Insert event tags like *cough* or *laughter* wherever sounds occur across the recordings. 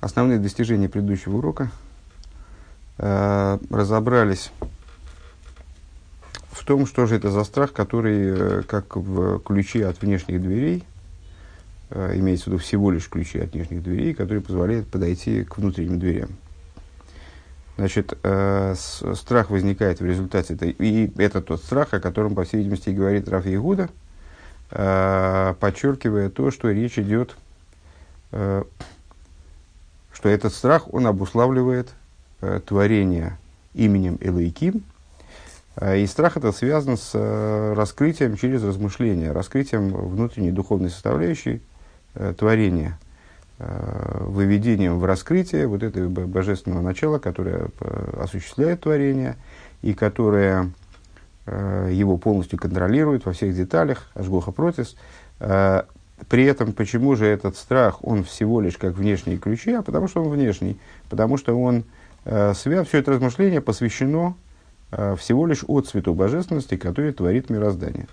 основные достижения предыдущего урока. Э, разобрались в том, что же это за страх, который, э, как в ключе от внешних дверей, э, имеется в виду всего лишь ключи от внешних дверей, который позволяет подойти к внутренним дверям. Значит, э, с, страх возникает в результате, это, и это тот страх, о котором, по всей видимости, говорит Раф Игуда, э, подчеркивая то, что речь идет, э, что этот страх, он обуславливает э, творение именем Элайким, э, и страх это связан с э, раскрытием через размышления, раскрытием внутренней духовной составляющей э, творения – Э, выведением в раскрытие вот этого божественного начала, которое э, осуществляет творение и которое э, его полностью контролирует во всех деталях, ажгоха протис. При этом, почему же этот страх, он всего лишь как внешние ключи, а потому что он внешний, потому что он свят, все это размышление посвящено всего лишь от цвету божественности, который творит мироздание.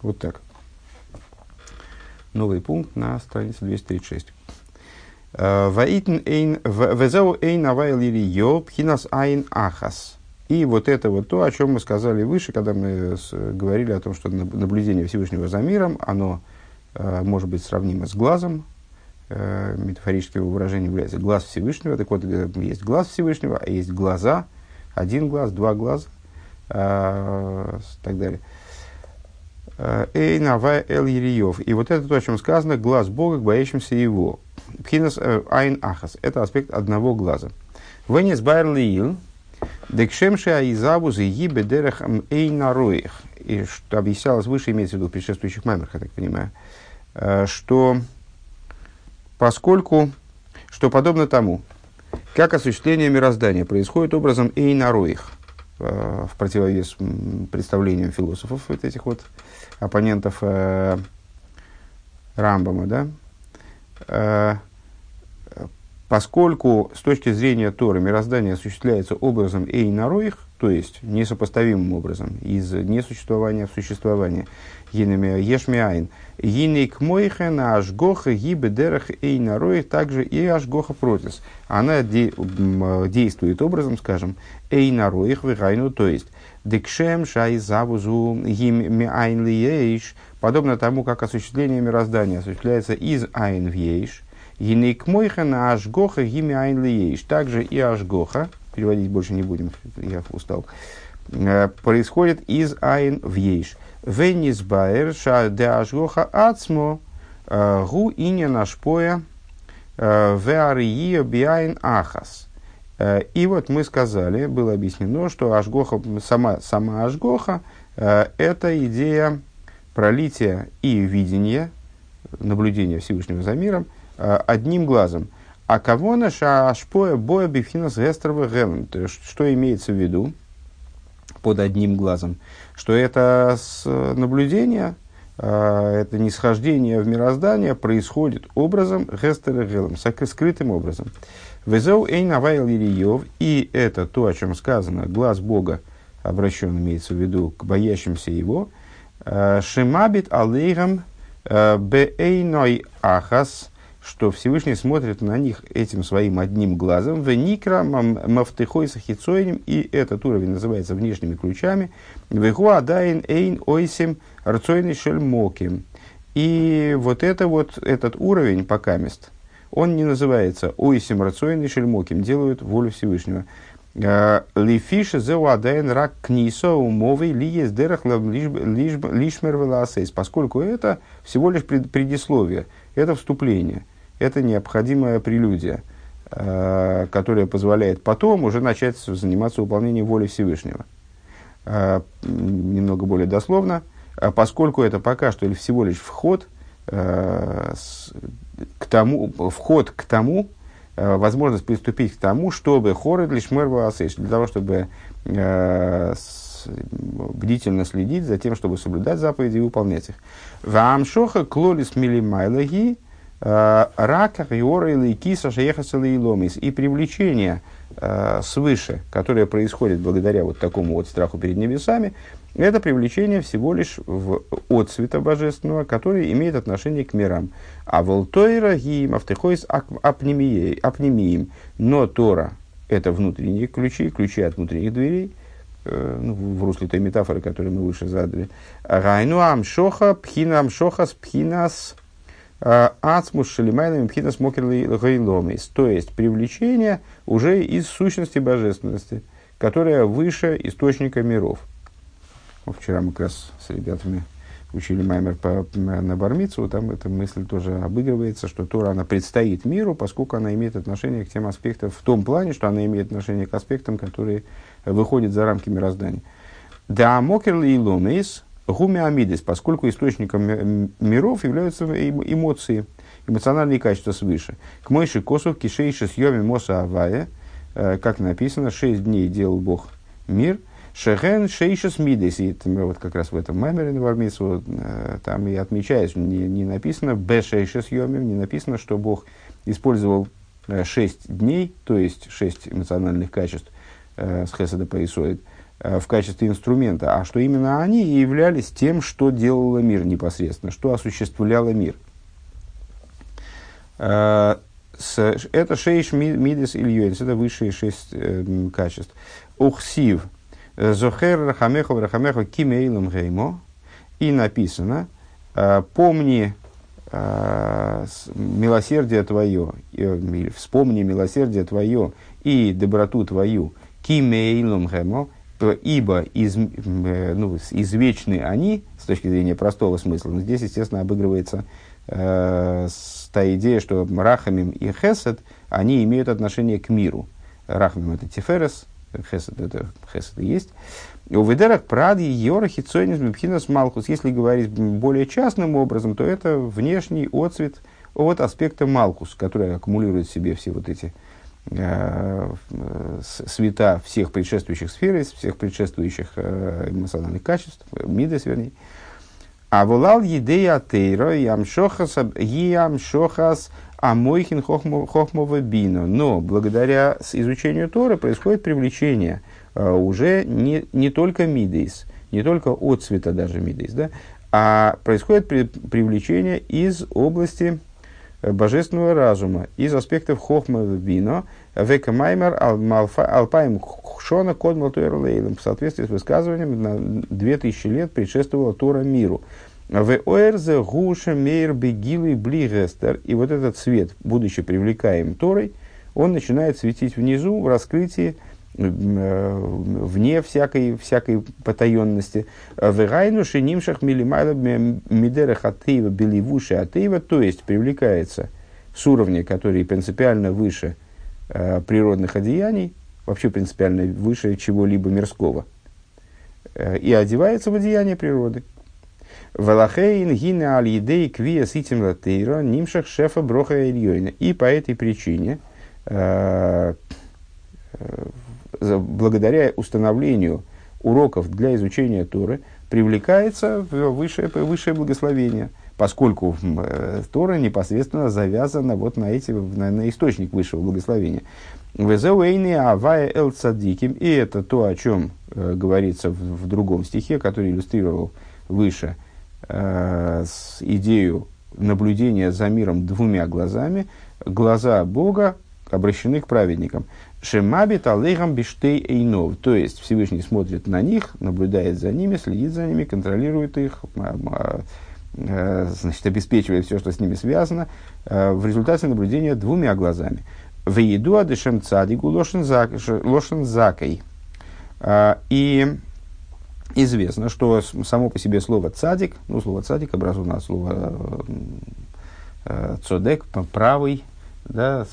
Вот так. Новый пункт на странице 236. Ваитн эйн, везеу эйн авайл ирио, пхинас айн ахас. И вот это вот то, о чем мы сказали выше, когда мы с, говорили о том, что наблюдение Всевышнего за миром, оно э, может быть сравнимо с глазом, э, метафорическим выражением является глаз Всевышнего. Так вот, э, есть глаз Всевышнего, а есть глаза, один глаз, два глаза, э, так далее. Эйн авай эл И вот это то, о чем сказано, глаз Бога к боящимся его. Пхинас э, айн ахас. Это аспект одного глаза. Венес байр лиил, декшемши аизабу заи бедерах эйнароих. И что объяснялось выше, имеется в виду предшествующих маймерах, я так понимаю, э, что поскольку, что подобно тому, как осуществление мироздания происходит образом эйнароих, э, в противовес представлениям философов, вот этих вот оппонентов Рамбама, да, Э, поскольку с точки зрения Торы мироздание осуществляется образом эйнароих, то есть несопоставимым образом, из несуществования в существование, ешмиайн, гинейк мойхен ашгоха гибе дерах эйнароих, также и ашгоха протис. Она де, действует образом, скажем, эйнароих вегайну, то есть декшем шай завузу гим миайн лиейш, подобно тому, как осуществление мироздания осуществляется из айн в ейш, Гинейк мойхана ашгоха гими айн лиейш. Также и ашгоха, переводить больше не будем, я устал, э, происходит из айн в ейш. Венис баэр ша де ашгоха ацмо э, гу иня нашпоя э, веария биайн ахас. И вот мы сказали, было объяснено, что ашгоха, сама, сама ашгоха, это идея пролития и видения, наблюдения Всевышнего за миром – одним глазом. А кого наша ашпоя боя бифхинас гестрова гелем? Что имеется в виду под одним глазом? Что это с наблюдения, э, это нисхождение в мироздание происходит образом гестера гелем, скрытым образом. Везеу эйн авайл и это то, о чем сказано, глаз Бога обращен, имеется в виду, к боящимся его, э, шимабит алейгам беэйной ахас – что Всевышний смотрит на них этим своим одним глазом, в никра мафтыхой сахицоинем, и этот уровень называется внешними ключами, вехуа дайн эйн ойсим рцойный шельмоким. И вот это вот, этот уровень покамест, он не называется ойсим рцойный шельмоким, делают волю Всевышнего. А, Лифиша зеуадайн рак книсо умовый ли есть дерах лишмер поскольку это всего лишь предисловие, это вступление – это необходимая прелюдия, э, которая позволяет потом уже начать заниматься выполнением воли Всевышнего. Э, немного более дословно, э, поскольку это пока что всего лишь вход к тому, вход к тому, возможность приступить к тому, чтобы хоры лишь мэр для того, чтобы бдительно следить за тем, чтобы соблюдать заповеди и выполнять их. Ваамшоха клолис милимайлаги рака, риора или киса, шеехаса ломис. И привлечение э, свыше, которое происходит благодаря вот такому вот страху перед небесами, это привлечение всего лишь в отцвета божественного, который имеет отношение к мирам. А волтойра гиим автехойс апнемиим. Но Тора – это внутренние ключи, ключи от внутренних дверей, э, ну, в русле той метафоры, которую мы выше задали. Райну амшоха, пхина амшохас, пхинас э, ацмус шалимайнами, пхинас мокерлый То есть, привлечение уже из сущности божественности, которая выше источника миров – Вчера мы как раз с ребятами учили Маймер по, на Бармицу, там эта мысль тоже обыгрывается, что Тора, она предстоит миру, поскольку она имеет отношение к тем аспектам, в том плане, что она имеет отношение к аспектам, которые выходят за рамки мироздания. Да мокерли и ломейс гуми амидис, поскольку источником миров являются эмоции, эмоциональные качества свыше. К мойши косов кишейши съеми моса авая, э, как написано, шесть дней делал Бог мир – Шехен шейшес мидес. И вот как раз в этом маймере на Вармису э, там и отмечается, не, не написано б шейшес йомим, не написано, что Бог использовал э, шесть дней, то есть шесть эмоциональных качеств с Хеседа Паисоид, в качестве инструмента, а что именно они являлись тем, что делало мир непосредственно, что осуществляло мир. Это шейш мидес ильёйнс, это высшие шесть качеств. Ухсив – Зохер Рахамехов Рахамехов Кимейлом Геймо. И написано, «Э, помни э, милосердие твое, э, вспомни милосердие твое и доброту твою, кимейлом гемо, ибо из, ну, извечны они, с точки зрения простого смысла, но здесь, естественно, обыгрывается э, та идея, что Рахамим и Хесед, они имеют отношение к миру. Рахамим – это Тиферес, Хесед это хесед и есть. У ведерах пради йорахи цойнис бипхинас малхус. Если говорить более частным образом, то это внешний отцвет от аспекта малхус, который аккумулирует в себе все вот эти э, света всех предшествующих сфер, всех предшествующих э, эмоциональных качеств, мидес, вернее. А волал едея тейро ямшохас ямшохас а мойхин хохмова бино. Но благодаря изучению Тора происходит привлечение уже не, не только мидейс, не только от цвета даже мидейс, да, а происходит при, привлечение из области э, божественного разума, из аспектов хохмова бино, века маймер алпаем шона код в соответствии с высказыванием на 2000 лет предшествовала Тора миру. В Оэрзе Гуша Мейр Бегилы Блигестер. И вот этот свет, будучи привлекаем Торой, он начинает светить внизу в раскрытии, вне всякой, всякой потаенности. В Райну Шинимшах Милимайла Мидера Хатеева Беливуши Атеева, то есть привлекается с уровня, который принципиально выше э, природных одеяний, вообще принципиально выше чего-либо мирского, э, и одевается в одеяние природы. Валахейн гина аль едей квия ситим латейра нимшах шефа броха ильёйна. И по этой причине, э, э, благодаря установлению уроков для изучения Торы, привлекается высшее, высшее благословение, поскольку э, Тора непосредственно завязана вот на, эти, на, на источник высшего благословения. Везеуэйни авая эл. И это то, о чем э, говорится в, в другом стихе, который иллюстрировал выше – э, идею наблюдения за миром двумя глазами, глаза Бога обращены к праведникам. Шемабит алейхам биштей эйнов. То есть Всевышний смотрит на них, наблюдает за ними, следит за ними, контролирует их, а, а, э, значит, обеспечивает все, что с ними связано, э, в результате наблюдения двумя глазами. В еду адышем цадигу лошен закой. Э, и известно, что само по себе слово цадик, ну, слово цадик образовано от слова цодек, правый, да,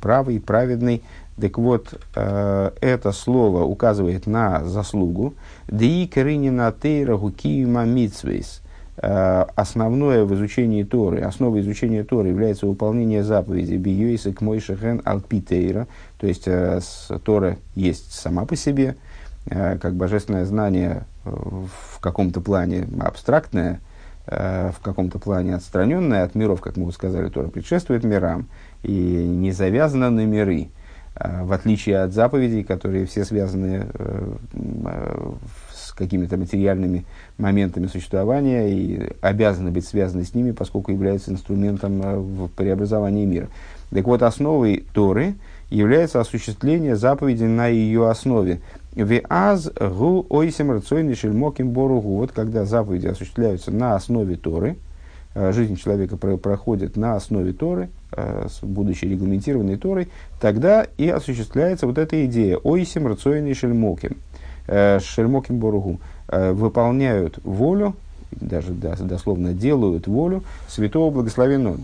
правый, праведный. Так вот, э, это слово указывает на заслугу. Ди керинина тейра гукима митсвейс. Э, основное в изучении Торы, основа изучения Торы является выполнение заповеди Биюиса к Мойшехен Алпитейра, то есть э, Тора есть сама по себе, Э, как божественное знание э, в каком-то плане абстрактное, э, в каком-то плане отстраненное от миров, как мы уже сказали, тоже предшествует мирам и не завязано на миры. В отличие от заповедей, которые все связаны с какими-то материальными моментами существования и обязаны быть связаны с ними, поскольку являются инструментом в преобразовании мира. Так вот, основой Торы является осуществление заповеди на ее основе. Виаз гу ойсем рацойный шельмоким боругу. Вот когда заповеди осуществляются на основе Торы, э, жизнь человека проходит на основе Торы, э, будучи регламентированной Торой, тогда и осуществляется вот эта идея ойсем рацойный шельмоким. Э, шельмоким боругу. Выполняют волю, даже дословно делают волю святого благословенного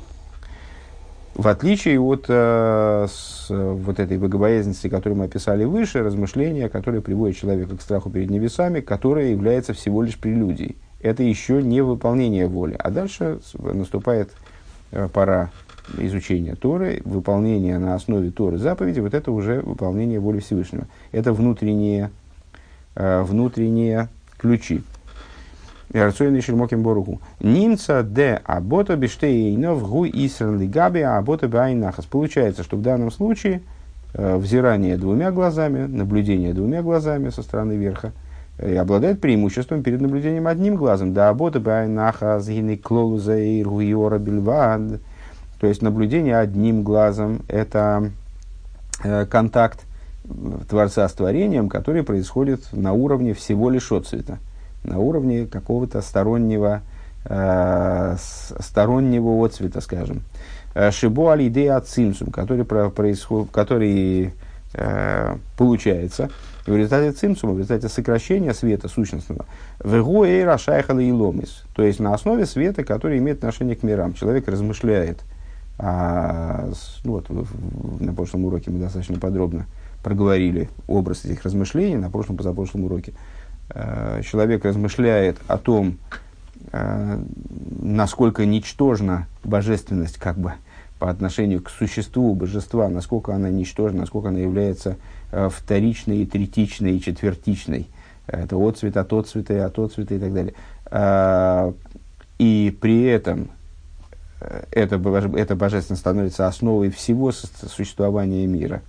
в отличие от э, с, вот этой богобоязненности, которую мы описали выше, размышления, которые приводят человека к страху перед небесами, которое является всего лишь прелюдией. Это еще не выполнение воли. А дальше наступает э, пора изучения Торы, выполнение на основе Торы заповеди, вот это уже выполнение воли Всевышнего. Это внутренние, э, внутренние ключи. Рацойный шельмоким боругу. Нимца де абота биштейнов гу исран лигаби абота байнахас. Получается, что в данном случае э, взирание двумя глазами, наблюдение двумя глазами со стороны верха э, обладает преимуществом перед наблюдением одним глазом. Да абота байнахас гины клолуза и руйора бильвад. То есть наблюдение одним глазом – это э, контакт Творца с творением, который происходит на уровне всего лишь отцвета на уровне какого-то стороннего, э, стороннего отцвета, скажем. Э, Шибо алидея цимсум, который, происход, который э, получается в результате цимсума, в результате сокращения света сущностного, в эйра шайхала и ломис, то есть на основе света, который имеет отношение к мирам. Человек размышляет, а, ну вот на прошлом уроке мы достаточно подробно проговорили образ этих размышлений, на прошлом позапрошлом уроке. Э, человек размышляет о том, э, насколько ничтожна божественность как бы по отношению к существу божества, насколько она ничтожна, насколько она является э, вторичной, третичной и четвертичной. Это отцвет от отцвета и от отцвета и так далее. И при этом это, это божественность становится основой всего существования мира.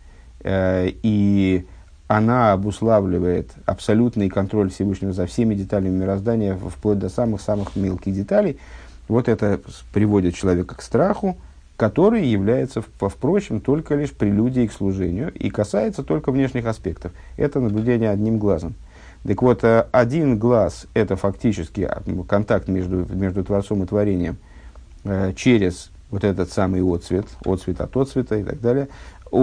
И она обуславливает абсолютный контроль Всевышнего за всеми деталями мироздания, вплоть до самых-самых мелких деталей. Вот это приводит человека к страху, который является, впрочем, только лишь прелюдией к служению и касается только внешних аспектов. Это наблюдение одним глазом. Так вот, э, один глаз – это фактически контакт между, между Творцом и Творением э, через вот этот самый отцвет, отцвет от отцвета и так далее. И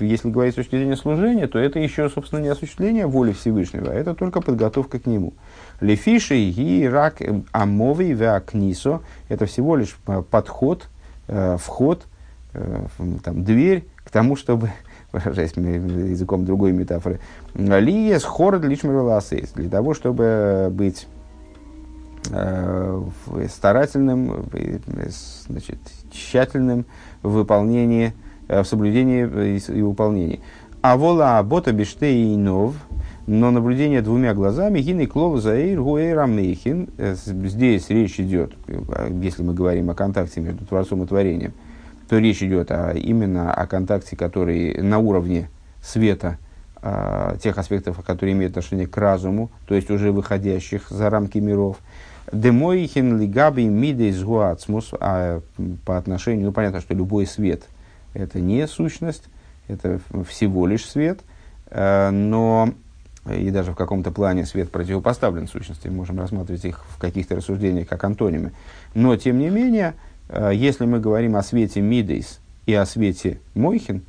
если говорить с точки зрения служения, то это еще, собственно, не осуществление воли Всевышнего, а это только подготовка к нему. Лефиши и рак амовый веакнисо – это всего лишь э, подход, э, вход, э, там, дверь к тому, чтобы *laughs* выражаясь языком другой метафоры, лиес хорд лишмерласейс, для того, чтобы быть Э, старательным, значит, тщательным в выполнении, э, в соблюдении и выполнении. А вола бота биштей нов, но наблюдение двумя глазами, гины клов заир гуэйра э, здесь речь идет, если мы говорим о контакте между Творцом и Творением, то речь идет о, именно о контакте, который на уровне света, тех аспектов, которые имеют отношение к разуму, то есть уже выходящих за рамки миров – Демойхин лигаби мидейс гуацмус, а по отношению, ну понятно, что любой свет это не сущность, это всего лишь свет, э, но и даже в каком-то плане свет противопоставлен сущности, можем рассматривать их в каких-то рассуждениях как антонимы. Но, тем не менее, э, если мы говорим о свете Мидейс и о свете Мойхин,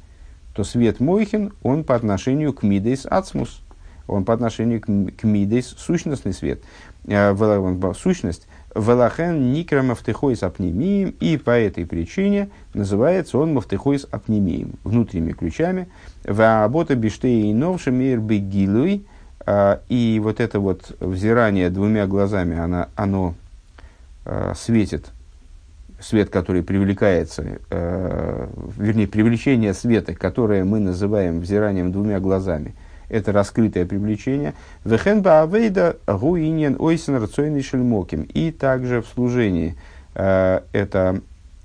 то свет Мойхин, он по отношению к Мидейс Ацмус, он по отношению к Мидейс сущностный свет. Э, сущность, Велахен Никра Мафтехойс Апнемием, и по этой причине называется он Мафтехойс Апнемием, внутренними ключами. Ваабота Биштей Новшемир Бегилуй, э, и вот это вот взирание двумя глазами, оно, оно э, светит, свет, который привлекается, вернее, привлечение света, которое мы называем взиранием двумя глазами – это раскрытое привлечение. Вехен баавейда гуинен ойсен рацойный шельмоким. И также в служении э, это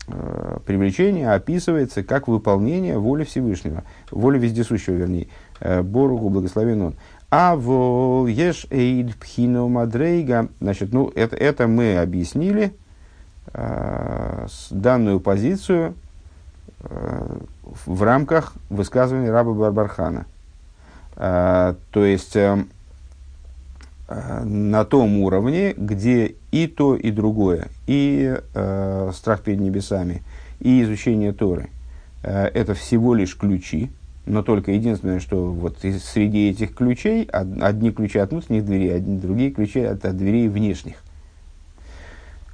э, привлечение описывается как выполнение воли Всевышнего, воли вездесущего, вернее, э, Боругу, благословен он. А в еш эйд пхину мадрейга, значит, ну, это, это мы объяснили, э, данную позицию в рамках высказывания раба Барбархана. Э, то есть, э, э, на том уровне, где и то, и другое, и э, страх перед небесами, и изучение Торы, э, это всего лишь ключи, но только единственное, что вот среди этих ключей одни ключи от внутренних дверей, одни другие ключи от, от дверей внешних.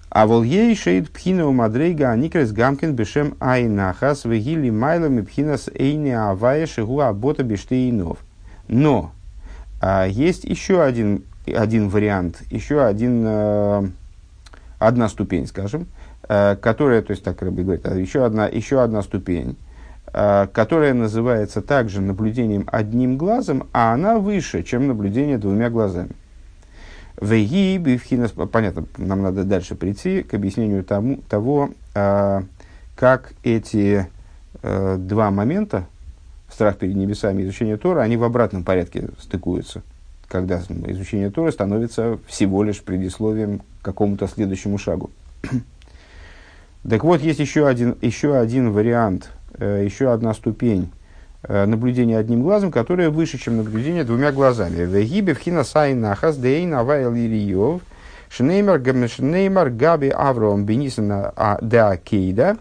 А вол ей шейд пхина мадрейга аникрес гамкин бешем айнахас вегили майлами пхинас эйни авая шигу абота бештейнов. Но а, есть еще один, один вариант, еще один, а, одна ступень, скажем, а, которая, то есть так Рабби говорит, еще одна, еще одна ступень, Э, которая называется также наблюдением одним глазом, а она выше, чем наблюдение двумя глазами. Веги, бифхинас, понятно, нам надо дальше прийти к объяснению тому, того, э, как эти э, два момента, страх перед небесами и изучение Тора, они в обратном порядке стыкуются, когда изучение Тора становится всего лишь предисловием к какому-то следующему шагу. *clears throat* так вот, есть еще один, еще один вариант – Э, еще одна ступень э, наблюдения одним глазом, которая выше, чем наблюдение двумя глазами. Вегибе в хинасай нахас дейн авайл ириев шнеймар шнеймар габи авром бенисана а, де акейда.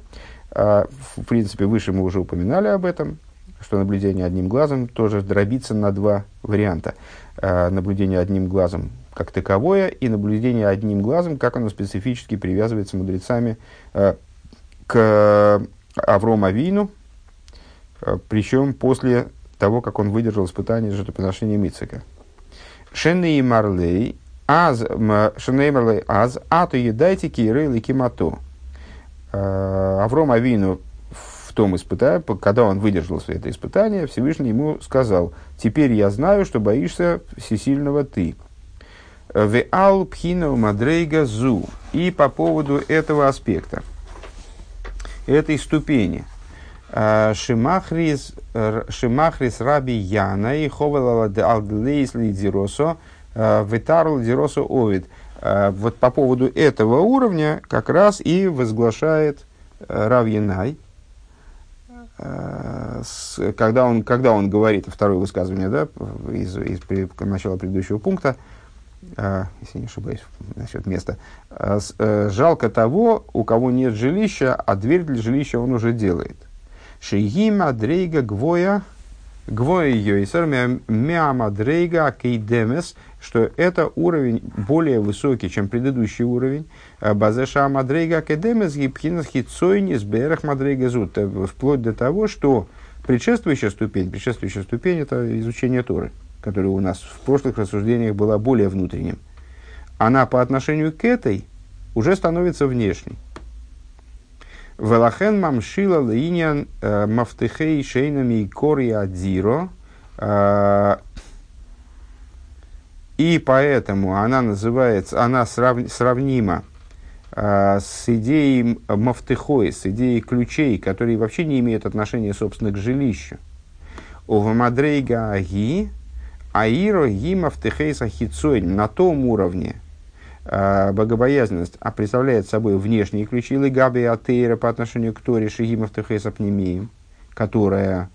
Э, в принципе, выше мы уже упоминали об этом, что наблюдение одним глазом тоже дробится на два варианта. Наблюдение одним глазом как таковое и наблюдение одним глазом, как оно специфически привязывается мудрецами к Аврома Вину, э, причем после того, как он выдержал испытание жертвоприношения Мицика. Шеней Марлей, аз, Шеней Марлей, аз, а то едайте кирей кимато. Э, Авром Авину том испытании, когда он выдержал это испытание, Всевышний ему сказал, теперь я знаю, что боишься всесильного ты. Веал пхина мадрейга зу. И по поводу этого аспекта – этой ступени. А, Шимахрис, Шимахрис Раби Яна и Ховелала Алглейс Лидзиросо а, Витарл Диросо Овид. А, вот по поводу этого уровня как раз и возглашает Рав Янай, когда он, когда он говорит, второе высказывание да, из, из, начала предыдущего пункта, а, если не ошибаюсь, насчет места, э, жалко того, у кого нет жилища, а дверь для жилища он уже делает. Шейгима дрейга гвоя, гвоя йойсер мяма дрейга кейдемес, что это уровень более высокий, чем предыдущий уровень. А, Базеша мадрейга кейдемес гипхинас хитсойнис берах мадрейга зут. Э, вплоть до того, что предшествующая ступень, предшествующая ступень это изучение Торы которая у нас в прошлых рассуждениях была более внутренним, она по отношению к этой уже становится внешней. Велахен мамшила лейнян э, мафтехей шейнами и кори адзиро. Э, и поэтому она называется, она срав, сравнима э, с идеей мафтехой, с идеей ключей, которые вообще не имеют отношения, собственно, к жилищу. Овамадрейга аги, Аиро гимов техейса хитсойн на том уровне богобоязненность а представляет собой внешние ключи лигаби атеира по отношению к Торе шигимов техейса пнемием, которая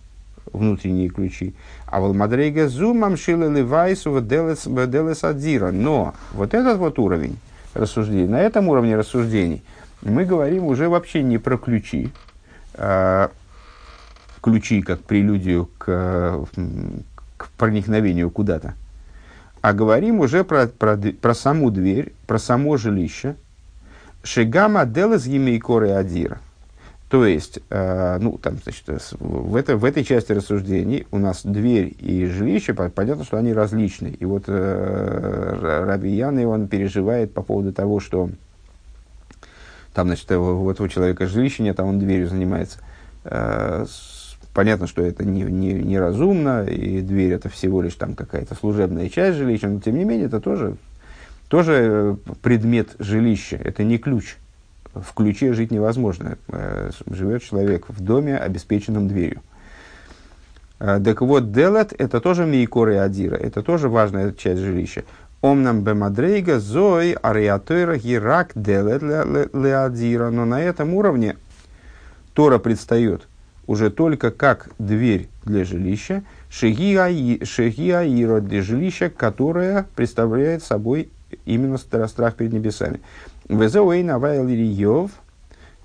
внутренние ключи. А волмадрейга зумам шилы ливайсу делес адзира. Но вот этот вот уровень рассуждений, на этом уровне рассуждений мы говорим уже вообще не про ключи, э, ключи как прелюдию к, к проникновению куда-то, а говорим уже про, про, про саму дверь, про само жилище. Шигама делес емейкоры адира. То есть, э, ну, там, значит, в, это, в этой части рассуждений у нас дверь и жилище, понятно, что они различны. И вот э, Раби Ян, он переживает по поводу того, что там, значит, у этого человека жилище нет, а он дверью занимается. Э, Понятно, что это не, не, неразумно, и дверь это всего лишь там какая-то служебная часть жилища, но тем не менее это тоже, тоже предмет жилища, это не ключ в ключе жить невозможно. Э, живет человек в доме, обеспеченном дверью. Э, так вот, делет – это тоже мейкор и адира, это тоже важная часть жилища. Омнам бемадрейга зой ариатойра гирак делет леадира. Но на этом уровне Тора предстает уже только как дверь для жилища, шеги аиро для жилища, которое представляет собой именно страх перед небесами. Везеуэйна вайлириев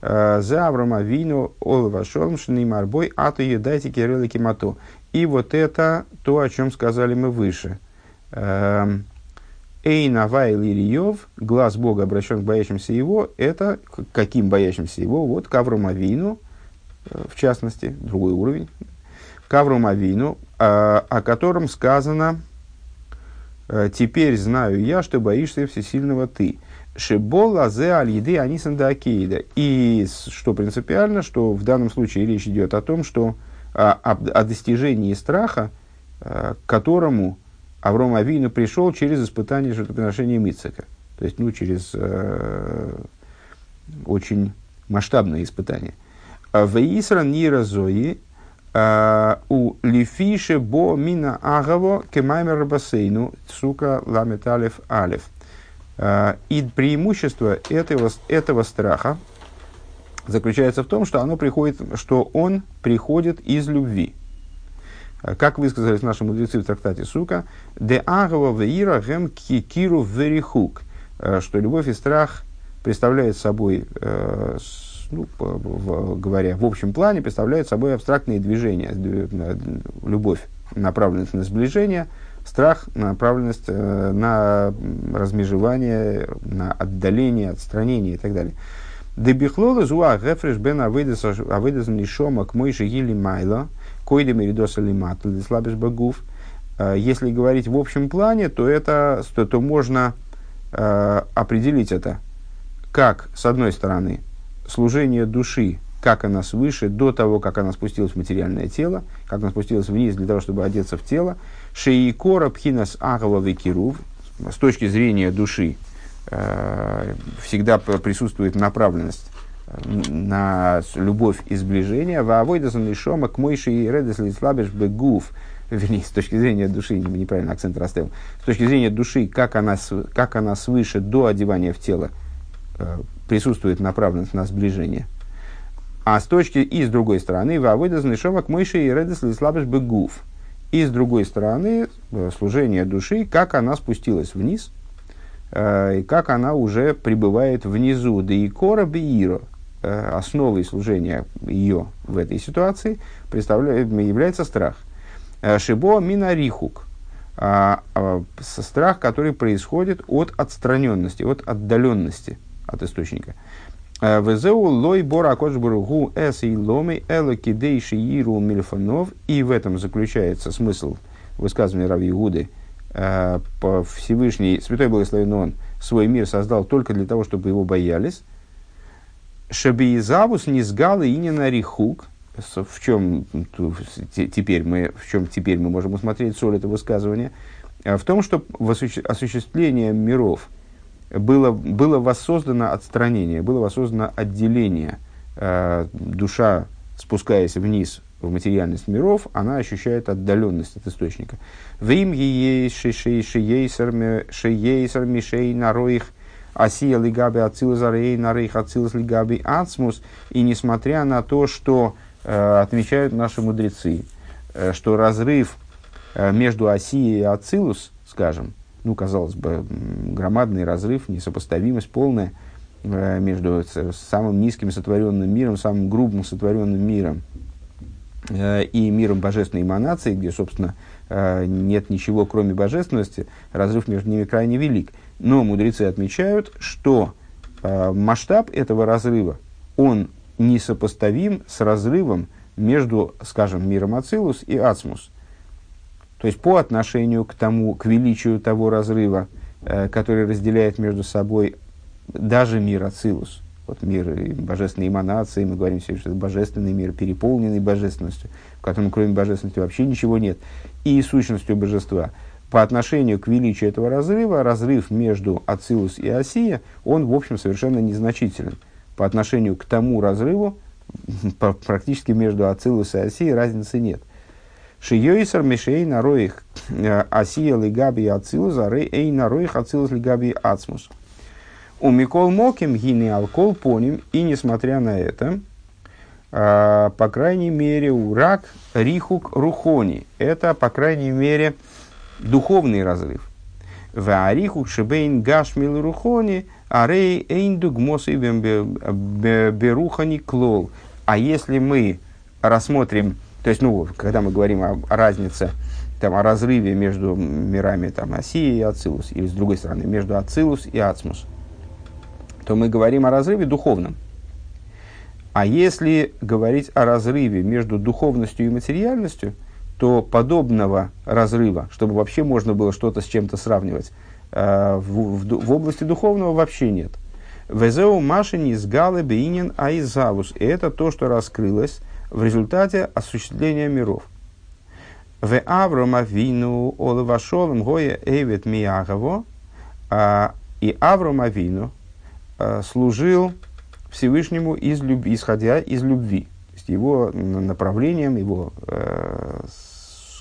э, за Авраама Вину Олвашолм Шнеймарбой Ату Едайте Кирилла Кимату. И вот это то, о чем сказали мы выше. Эм, Эйна Вайлириев, глаз Бога обращен к боящимся его, это каким боящимся его? Вот к Аврааму Вину, в частности, другой уровень, к Аврааму Вину, э, о котором сказано, «Теперь знаю я, что боишься всесильного ты». Шибола зе аль-еды анисанда акейда. И что принципиально, что в данном случае речь идет о том, что о, о, о достижении страха, а, к которому Авром Авину пришел через испытание жертвоприношения Мицека. То есть, ну, через э, очень масштабное испытание. Вейсра нира зои у лифише бо мина агаво кемаймер бассейну сука ламеталев алев. А, и преимущество этого, этого страха заключается в том, что, оно приходит, что он приходит из любви. А, как высказались наши мудрецы в трактате Сука, «Де агава веира гем киру верихук», а, что любовь и страх представляют собой, ну, говоря в общем плане, представляют собой абстрактные движения. Любовь направленность на сближение – Страх – направленность э, на размежевание, на отдаление, отстранение и так далее. Дебихлола зуа гефреш бен авыдас нишома к мойши гили майла, койдем иридоса лиматл, слабиш багув. Э, если говорить в общем плане, то, это, то, то можно э, определить это как, с одной стороны, служение души как она свыше, до того, как она спустилась в материальное тело, как она спустилась вниз для того, чтобы одеться в тело. Шеикора пхинас агава векирув, с точки зрения души, э, всегда присутствует направленность э, на любовь и сближение. Ваавойдасан лишома к мойши и редес слабеш бегув. Вернее, с точки зрения души, неправильно акцент расставил. С точки зрения души, как она, как она свыше до одевания в тело присутствует направленность на сближение – а с точки и с другой стороны, вавыда знышова к мыши и редес лислабеш бегуф. И с другой стороны, э, служение души, как она спустилась вниз, э, и как она уже пребывает внизу. Да и кора беиро, э, основой служения ее в этой ситуации, представляет, является страх. Шибо минарихук, а, а, страх, который происходит от отстраненности, от отдаленности от источника. Везеу лой бора кошбургу эс и ломи эла кидейши иру мильфанов. И в этом заключается смысл высказывания Рави Игуды. Э, Всевышний, Святой Благословен Он, свой мир создал только для того, чтобы его боялись. Шабиизавус низгал и не нарихук. В чем теперь мы, в чем теперь мы можем усмотреть соль этого высказывания? Э, в том, что в осуществление миров – было, было воссоздано отстранение, было воссоздано отделение. Э, душа, спускаясь вниз в материальность миров, она ощущает отдаленность от источника. Вим ей шейсар мишей нароих асия лигаби ацилус арей нарейх ацилус лигаби ацмус. И несмотря на то, что э, отмечают наши мудрецы, э, что разрыв между асией и ацилус, скажем, ну, казалось бы, громадный разрыв, несопоставимость полная э, между самым низким сотворенным миром, самым грубым сотворенным миром э, и миром божественной эманации, где, собственно, э, нет ничего, кроме божественности, разрыв между ними крайне велик. Но мудрецы отмечают, что масштаб этого разрыва, он несопоставим с разрывом между, скажем, миром Ацилус и Ацмус. То есть по отношению к тому, к величию того разрыва, э, который разделяет между собой даже мир Ацилус, вот мир божественной эманации, мы говорим все, что это божественный мир, переполненный божественностью, в котором кроме божественности вообще ничего нет, и сущностью божества. По отношению к величию этого разрыва, разрыв между Ацилус и Осия, он, в общем, совершенно незначителен. по отношению к тому разрыву, *laughs* практически между Ацилус и Осией разницы нет. Шиёйсер мишей нароих э, Осия лигаби Ацилус, а эй нароих Ацилус лигаби Ацмус. У Микол Моким гини алкол поним, и несмотря на это, э, по крайней мере, урак рихук рухони. Это, по крайней мере, духовный разрыв. Ваарихук шебейн гашмил рухони, арей эйн дугмос берухани клол. А если мы рассмотрим, то есть, ну, когда мы говорим о, о разнице, там, о разрыве между мирами там, Осия и Ацилус, или с другой стороны, между Ацилус и Ацмус, то мы говорим о разрыве духовном. А если говорить о разрыве между духовностью и материальностью, то подобного разрыва, чтобы вообще можно было что-то с чем-то сравнивать, э, в, в, в области духовного вообще нет. Везеу машини с галы бейнин айзавус. И это то, что раскрылось в результате осуществления миров. В Аврома вину олевашолом гоя эвет миягаво. А, и Авром Авину а, служил Всевышнему из люб... исходя из любви. То есть его направлением, его э,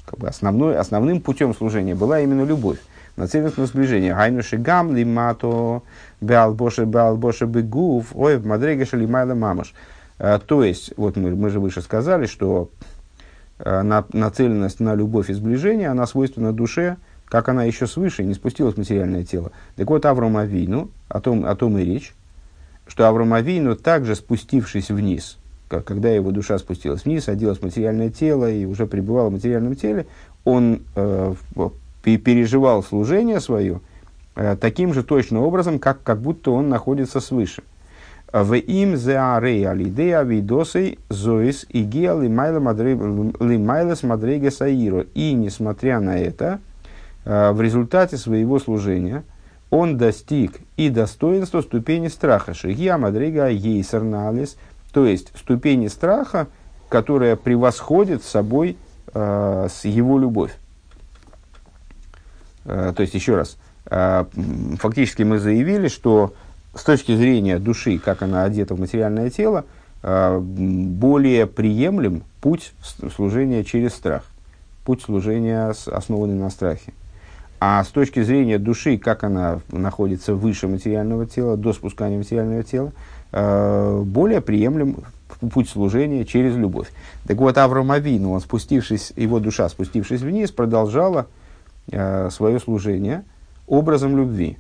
как бы основной, основным путем служения была именно любовь, нацеленность на сближение. Гайнуши гам лимато беалбоше беалбоше бегув ой в мадрегеше лимайла мамаш. Э, то есть, вот мы, мы же выше сказали, что э, на, нацеленность на любовь и сближение, она свойственна душе, как она еще свыше не спустилась в материальное тело. Так вот, Авраам Авину, о том, о том и речь, что Авраам Авину, также спустившись вниз, как, когда его душа спустилась вниз, оделась в материальное тело и уже пребывал в материальном теле, он э, переживал служение свое э, таким же точно образом, как, как будто он находится свыше. В им зеарей алидея видосей зоис и геа лимайлес мадреге саиро. И, несмотря на это, в результате своего служения он достиг и достоинства ступени страха. Шигия мадрега ейсерналис, то есть ступени страха, которая превосходит собой с его любовь. То есть, еще раз, фактически мы заявили, что с точки зрения души, как она одета в материальное тело, э, более приемлем путь служения через страх, путь служения, основанный на страхе. А с точки зрения души, как она находится выше материального тела, до спускания материального тела, более приемлем путь служения через любовь. Так вот, Авраам Авину, он спустившись, его душа, спустившись вниз, продолжала э, свое служение образом любви.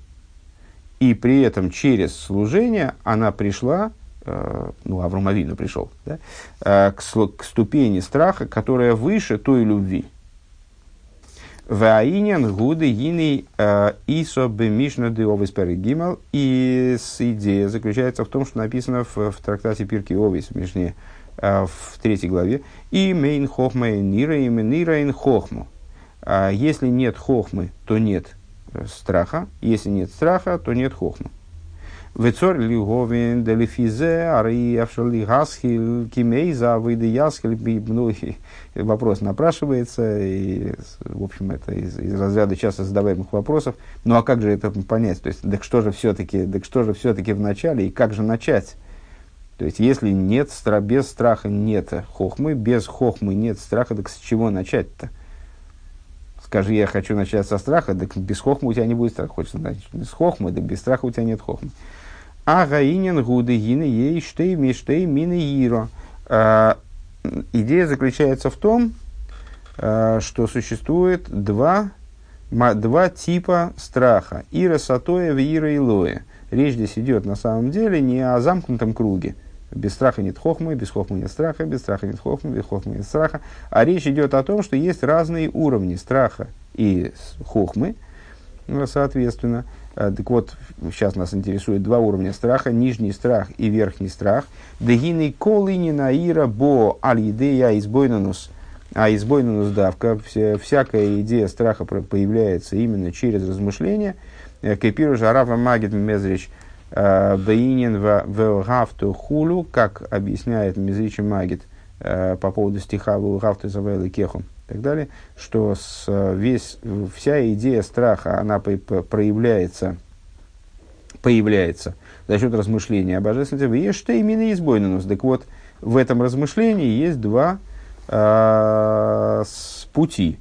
И при этом через служение она пришла, э, ну, Авраам Авину пришел, да, э, к, к ступени страха, которая выше той любви. Ваинен гуды гины э, исо бемишна де овис гимал. И идея заключается в том, что написано в, в трактате Пирки Овис, в Мишне, э, в третьей главе. И мейн хохма и нира, и нира хохму. А если нет хохмы, то нет страха. Если нет страха, то нет хохмы. Вецор ли говин делифизе, ари авшали гасхил кимейза, выйды ясхил, ну, вопрос напрашивается, и, в общем, это из, из разряда часто задаваемых вопросов. Ну, а как же это понять? То есть, так что же все-таки, так что же все-таки в начале, и как же начать? То есть, если нет, без страха нет хохмы, без хохмы нет страха, так с чего начать-то? Скажи, я хочу начать со страха, так без хохмы у тебя не будет страха. Хочется начать с хохмы, так без страха у тебя нет хохмы. А гаинин гуды гины ей штей миштей мины иро. А, идея заключается в том, а, что существует два, два типа страха. Ира сатоя в ира илоя. Речь здесь идет на самом деле не о замкнутом круге, без страха нет хохмы, без хохмы нет страха, без страха нет хохмы, без хохмы нет страха. А речь идет о том, что есть разные уровни страха и хохмы, ну, соответственно. А, так вот, сейчас нас интересует два уровня страха, нижний страх и верхний страх. Дегины колыни наира бо аль-идея избойнанус, а избойнанус давка, вся, всякая идея страха появляется именно через размышления. Э, Кепиру жарава магит мезрич – Бейнин в Гавту хулю, как объясняет Мизричи Магит э, по поводу стиха в Гавту Завелы Кеху и так далее, что с, весь, вся идея страха, она проявляется появляется за счет размышления о божественности. В Еште именно избойнус. Так вот, в этом размышлении есть два э, пути,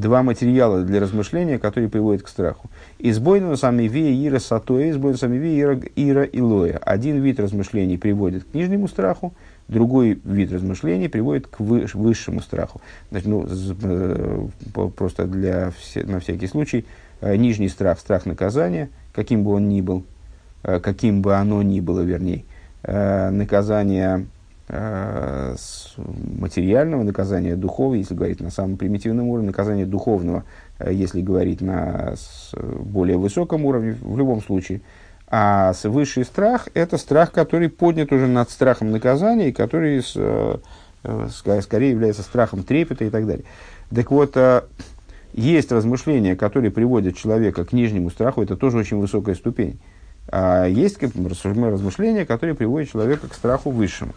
два материала для размышления, которые приводят к страху. Избойну самивия ира сатоя, избойну самивия ира, ира илоя. Один вид размышлений приводит к нижнему страху, другой вид размышлений приводит к высшему страху. Значит, ну, э, просто для, на всякий случай, э, нижний страх – страх наказания, каким бы он ни был, э, каким бы оно ни было, вернее, наказание материального, наказания духовного, если говорить на самом примитивном уровне, наказания духовного, если говорить на более высоком уровне, в любом случае – а высший страх – это страх, который поднят уже над страхом наказания, и который с, э, э, скорее является страхом трепета и так далее. Так вот, э, есть размышления, которые приводят человека к нижнему страху, это тоже очень высокая ступень. А есть размышления, которые приводят человека к страху высшему.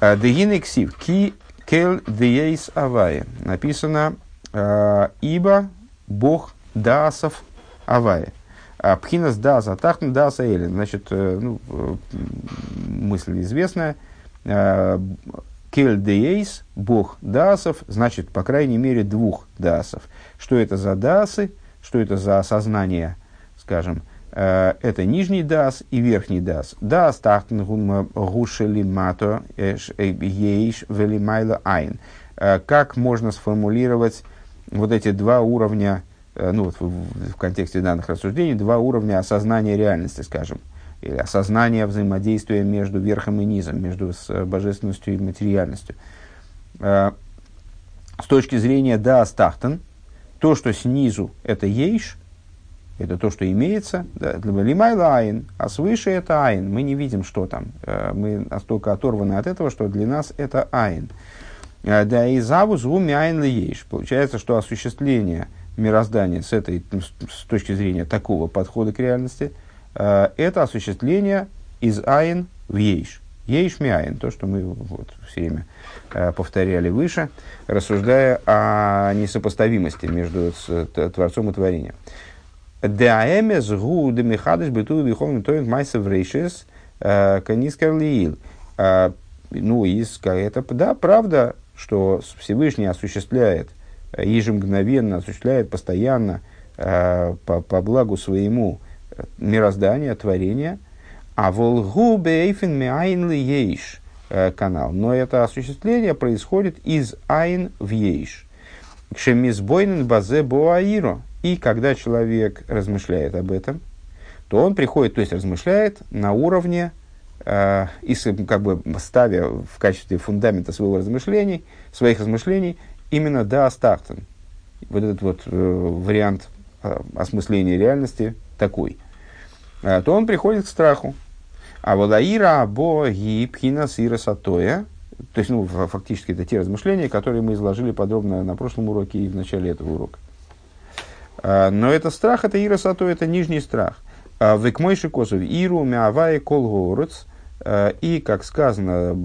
Дегинексив ки кел деейс авае. Написано, ибо Бог даасов авае. Пхинас да затахн да саэлин. Значит, э, ну, э, мысль известная. Кель деейс, бог даасов, значит, по крайней мере, двух даасов. Что это за даасы, что это за осознание, скажем, э, это нижний дас и верхний дас. Дас тахтен гушели мато ейш велимайла айн. Как можно сформулировать вот эти два уровня Э, ну, вот в, в контексте данных рассуждений, два уровня осознания реальности, скажем, или осознания взаимодействия между верхом и низом, между э, божественностью и материальностью. Э, с точки зрения да астахтен, то, что снизу это ейш, это то, что имеется, лимайла айн, а свыше это айн, мы не видим, что там, мы настолько оторваны от этого, что для нас это айн. Да и завуз гуми айн ейш. Получается, что осуществление – мироздания с, этой, с точки зрения такого подхода к реальности, э, это осуществление из айн в ейш. Ейш ми айн, то, что мы вот, все время э, повторяли выше, рассуждая о несопоставимости между Творцом и Творением. Деаэмес гу демихадыш биту виховный тоин майсов рейшес э, канискар лиил. Ну, это, да, правда, что Всевышний осуществляет ежемгновенно осуществляет постоянно э, по, по благу своему э, мироздания, творения, а волгу бейфен миайн ли ейш э, канал. Но это осуществление происходит из айн в ейш. Кшемизбойнен базе боаиро. И когда человек размышляет об этом, то он приходит, то есть размышляет на уровне, э, и как бы ставя в качестве фундамента своего размышлений, своих размышлений именно да астахтен. Вот этот вот э, вариант э, осмысления реальности такой. Э, то он приходит к страху. А валаира бо гипхина сира сатоя. То есть, ну, фактически это те размышления, которые мы изложили подробно на прошлом уроке и в начале этого урока. Э, но это страх, это ира сатоя, это нижний страх. Э, Векмойши косов иру мявай колгорец. Э, и, как сказано,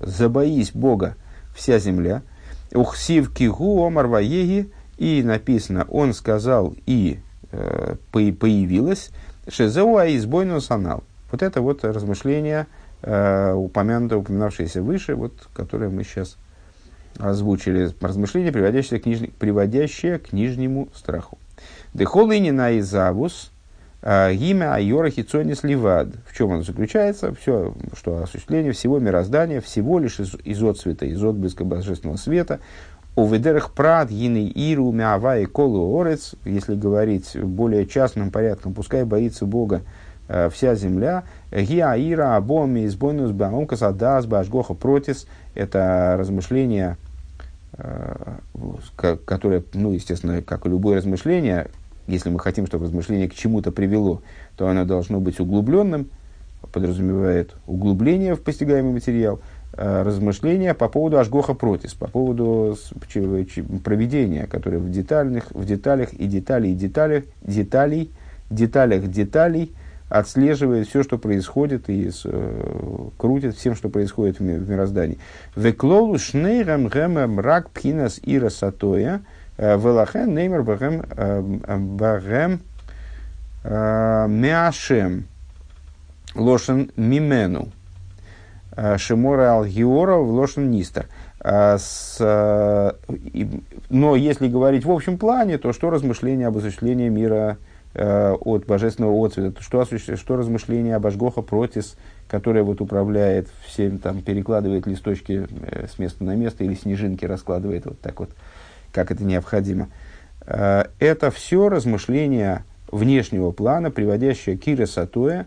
забоись Бога вся земля – Ухсив кигу омар ваеги, и написано, он сказал, и э, появилось, шезеуа избойну санал. Вот это вот размышление, э, упомянутое, упоминавшееся выше, вот, которое мы сейчас озвучили. Размышление, приводящее к, ниж... приводящее к нижнему страху. Дехолынина изавус, Гимя Айора Хицонис Ливад. В чем оно заключается? Все, что осуществление всего мироздания, всего лишь из, из отцвета, из отблеска божественного света. У ведерах прад, гины иру, мява и колу орец, если говорить более частным порядком, пускай боится Бога э, вся земля. Гиа ира абоми избойнус баомка садас башгоха протис. Это размышление, э, которое, ну, естественно, как и любое размышление, если мы хотим, чтобы размышление к чему-то привело, то оно должно быть углубленным, подразумевает углубление в постигаемый материал, э, размышления по поводу ажгоха протис, по поводу проведения, которое в детальных, в деталях и деталей, и деталях, деталей, деталях деталей отслеживает все, что происходит, и э, крутит всем, что происходит в, в мироздании. Веклолу шнейрам гэмэм рак пхинас ира сатоя – Велахен неймер багем Мяшем лошен мимену. Шимора алгиора в лошен нистер. Но если говорить в общем плане, то что размышление об осуществлении мира от божественного отцвета, что, что размышление об Ашгоха протис, которое вот управляет всем, там, перекладывает листочки с места на место или снежинки раскладывает вот так вот, как это необходимо. Это все размышления внешнего плана, приводящее к Ира Сатуя,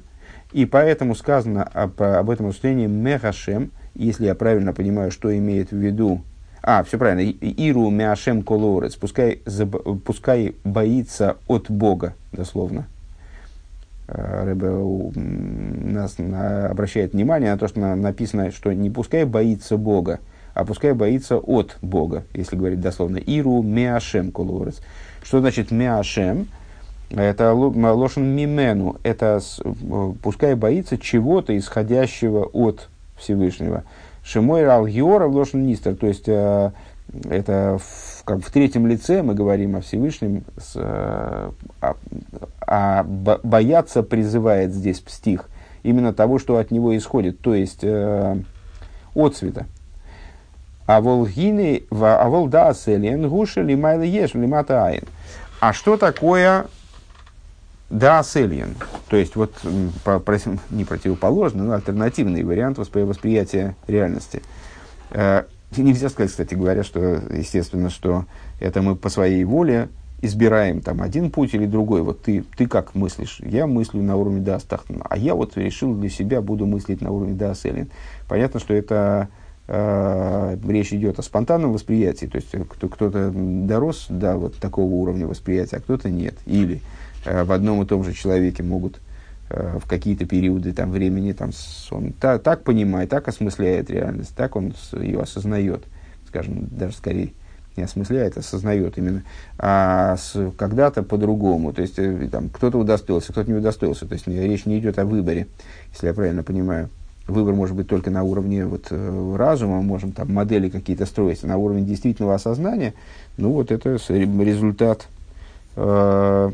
и поэтому сказано об, об этом размышлении Мехашем, если я правильно понимаю, что имеет в виду а, все правильно. Иру мяшем колорец. Пускай, пускай боится от Бога, дословно. А, Рэбе нас обращает внимание на то, что написано, что не пускай боится Бога, а пускай боится от Бога, если говорить дословно. Иру мяшем колорец. Что значит мяшем? Это лошен мимену. Это пускай боится чего-то, исходящего от Всевышнего. Шимой Рал Геора в лошен нистер. То есть, э, это в, как в третьем лице мы говорим о Всевышнем, с, э, а, а бояться призывает здесь стих именно того, что от него исходит, то есть э, от цвета. А волгины, а волда селен гуша еш лимата айн. А что такое да селен? То есть вот не противоположный, но альтернативный вариант восприятия реальности. Э, нельзя сказать, кстати говоря, что, естественно, что это мы по своей воле избираем там один путь или другой. Вот ты, ты как мыслишь? Я мыслю на уровне Даастахтана, а я вот решил для себя, буду мыслить на уровне Дааселин. Понятно, что это э, речь идет о спонтанном восприятии, то есть кто, кто-то дорос до вот такого уровня восприятия, а кто-то нет. Или в одном и том же человеке могут э, в какие-то периоды там, времени там, он та, так понимает, так осмысляет реальность, так он ее осознает, скажем, даже скорее не осмысляет, осознает именно, а когда-то по-другому. То есть, э, там, кто-то удостоился, кто-то не удостоился. То есть, речь не идет о выборе, если я правильно понимаю. Выбор может быть только на уровне вот, э, разума, можем там модели какие-то строить, на уровне действительного осознания, ну вот это результат, э,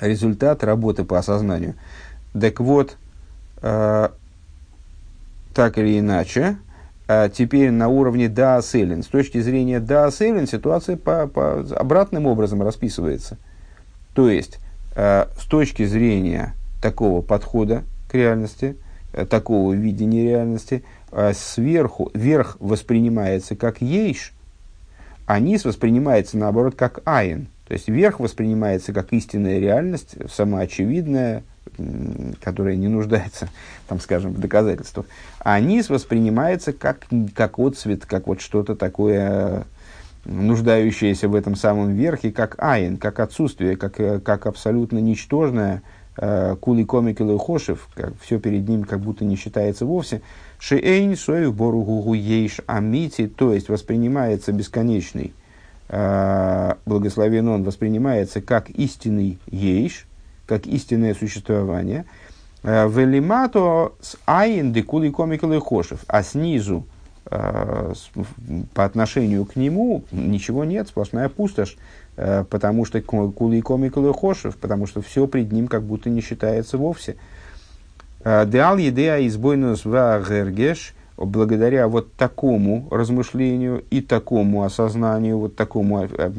результат работы по осознанию. Так вот, э, так или иначе, э, теперь на уровне Дааселин, с точки зрения Дааселин, ситуация по, по обратным образом расписывается. То есть, э, с точки зрения такого подхода к реальности – Э, такого видения реальности, сверху, верх воспринимается как ейш, а низ воспринимается, наоборот, как айн. То есть верх воспринимается как истинная реальность, самоочевидная, которая не нуждается, *laughs* там, скажем, в доказательствах. А низ воспринимается как, как отцвет, как вот что-то такое нуждающееся в этом самом верхе, как айн, как отсутствие, как, э, как абсолютно ничтожное, Э, кули комик или хошев, как все перед ним как будто не считается вовсе. Шиэйн соев боругугу ейш амити, то есть воспринимается бесконечный, э, благословен он, воспринимается как истинный ейш, как истинное существование. Э, велимато с айн декули комик или хошев, а снизу по отношению к нему ничего нет, сплошная пустошь. Э, потому что кули коми хошев, потому что все пред ним как будто не считается вовсе. Э, Деал едеа избойнус вагергеш, благодаря вот такому размышлению и такому осознанию, вот такому э,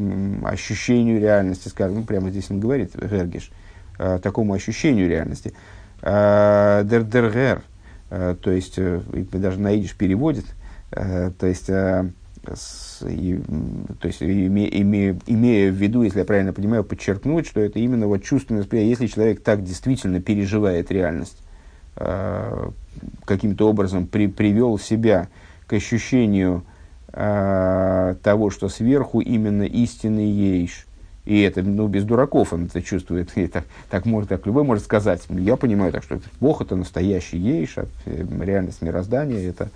ощущению реальности, скажем, ну, прямо здесь он говорит, гергеш, такому ощущению реальности, дердергер, то есть, даже на идиш переводит, то есть, то есть име, имея в виду, если я правильно понимаю, подчеркнуть, что это именно вот чувственное восприятие. Если человек так действительно переживает реальность, э, каким-то образом при, привел себя к ощущению э, того, что сверху именно истинный ейш, и это, ну, без дураков он это чувствует. *laughs* И так, так, может, так любой может сказать. Я понимаю, так что Бог это настоящий ейш, а э, реальность мироздания это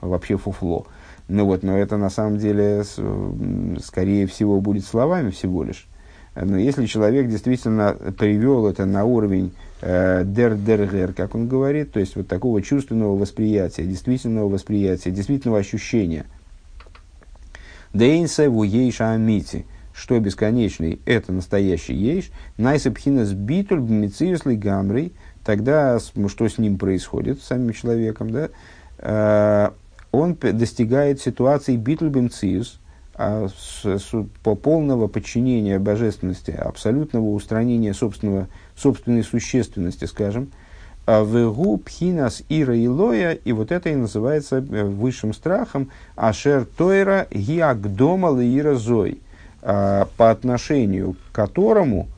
вообще фуфло. Ну вот, но это на самом деле, скорее всего, будет словами всего лишь. Но если человек действительно привел это на уровень дер-дер-гер, как он говорит, то есть вот такого чувственного восприятия, действительного восприятия, действительного ощущения. Дейнсе вуейша амити, что бесконечный – это настоящий ейш, найсепхинас битуль бмициус гамрей, тогда что с ним происходит, с самим человеком, да? Э, он достигает ситуации битуль бмициус, а по полного подчинения божественности, абсолютного устранения собственного, собственной существенности, скажем, а Вегу пхинас ира и лоя, и вот это и называется э, высшим страхом, ашер тойра гиагдома леира зой, а, по отношению к которому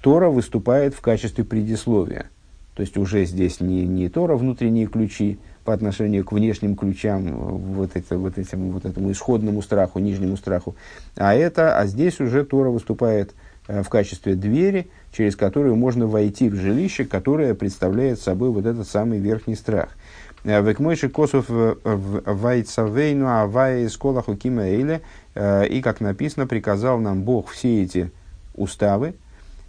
Тора выступает в качестве предисловия. То есть уже здесь не, не Тора внутренние ключи по отношению к внешним ключам, вот, это, вот, этим, вот этому исходному страху, нижнему страху, а, это, а здесь уже Тора выступает э, в качестве двери, через которую можно войти в жилище, которое представляет собой вот этот самый верхний страх. Э, Векмойши косов вайцавейну авая из колаху э, и, как написано, приказал нам Бог все эти уставы,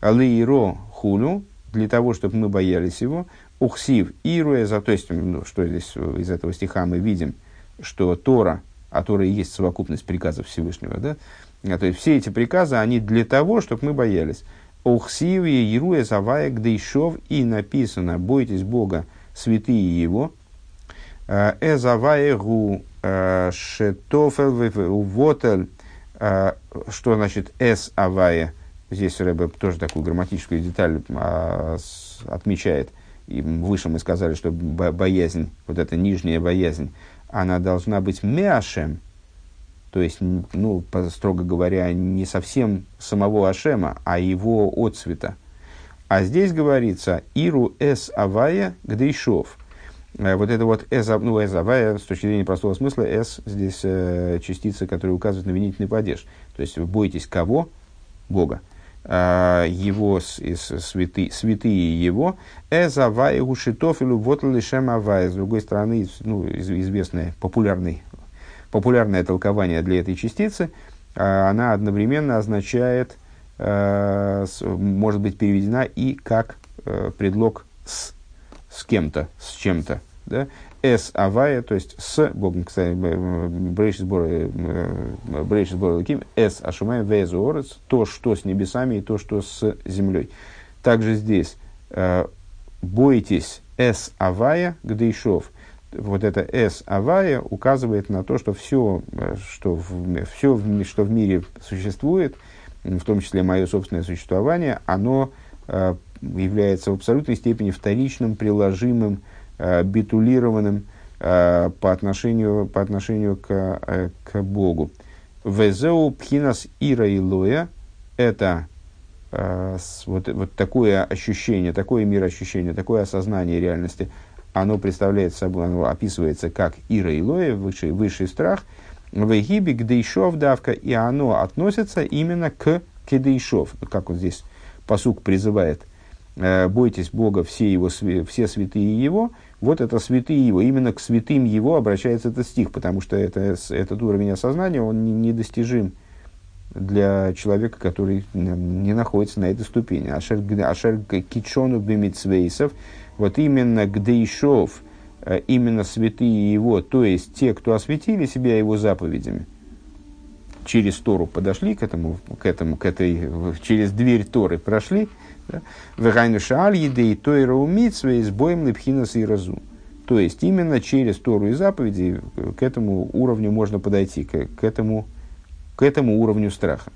лейро хулю, для того, чтобы мы боялись его, ухсив ируя, за, то есть, ну, что здесь из этого стиха мы видим, что Тора, а Тора и есть совокупность приказов Всевышнего, да, а, то есть все эти приказы, они для того, чтобы мы боялись. Охсиве Еруя Завая Гдейшов и написано «Бойтесь Бога, святые Его». Э, Эзавая Гу э, Шетофел Увотель. Э, что значит Эс Авая? Здесь Рэбе тоже такую грамматическую деталь а, отмечает. И выше мы сказали, что боязнь, вот эта нижняя боязнь, она должна быть мяшем, то есть, ну, строго говоря, не совсем самого Ашема, а его отцвета. А здесь говорится «Иру эс авая гдейшов». Э, вот это вот эс, ну, эс авая, с точки зрения простого смысла, эс здесь э, частица, которая указывает на винительный падеж. То есть, бойтесь кого? Бога. Э, его святы, святые его, эс авая гушитофилу вот лишем авая. С другой стороны, ну, известный, популярный популярное толкование для этой частицы, а, она одновременно означает, э, может быть переведена и как э, предлог с, с кем-то, с чем-то. Да? С авая, то есть с Богом, кстати, брейши сбора, брейши сбора лаким, с ашумаем везуорец, то, что с небесами и то, что с землей. Также здесь э, бойтесь с авая гдейшов, вот это «эс авая» указывает на то, что все, э, что в, все, что в мире существует, в том числе мое собственное существование, оно э, является в абсолютной степени вторичным, приложимым, битулированным э, по отношению, по отношению к, э, к Богу. «Везеу пхинас ира илоя» – это э, вот, вот такое ощущение, такое мироощущение, такое осознание реальности – оно представляет собой, оно описывается как Ира и Лоя, высший, высший страх, Вегиби Гдейшов давка, и оно относится именно к Кедейшов, как вот здесь посук призывает, «Э, бойтесь Бога, все, его, все святые Его, вот это святые Его, именно к святым Его обращается этот стих, потому что это, этот уровень осознания, он недостижим для человека, который не находится на этой ступени. Ашер, ашер кичону бимитсвейсов, вот именно Гдейшов, э, именно святые его, то есть те, кто осветили себя его заповедями, через Тору подошли к этому, к этому, к этой, через дверь Торы прошли, Вегайну шааль едей тойра умитсве с боем лепхинас и разу. То есть именно через Тору и заповеди к этому уровню можно подойти, к, к, этому, к этому уровню страха.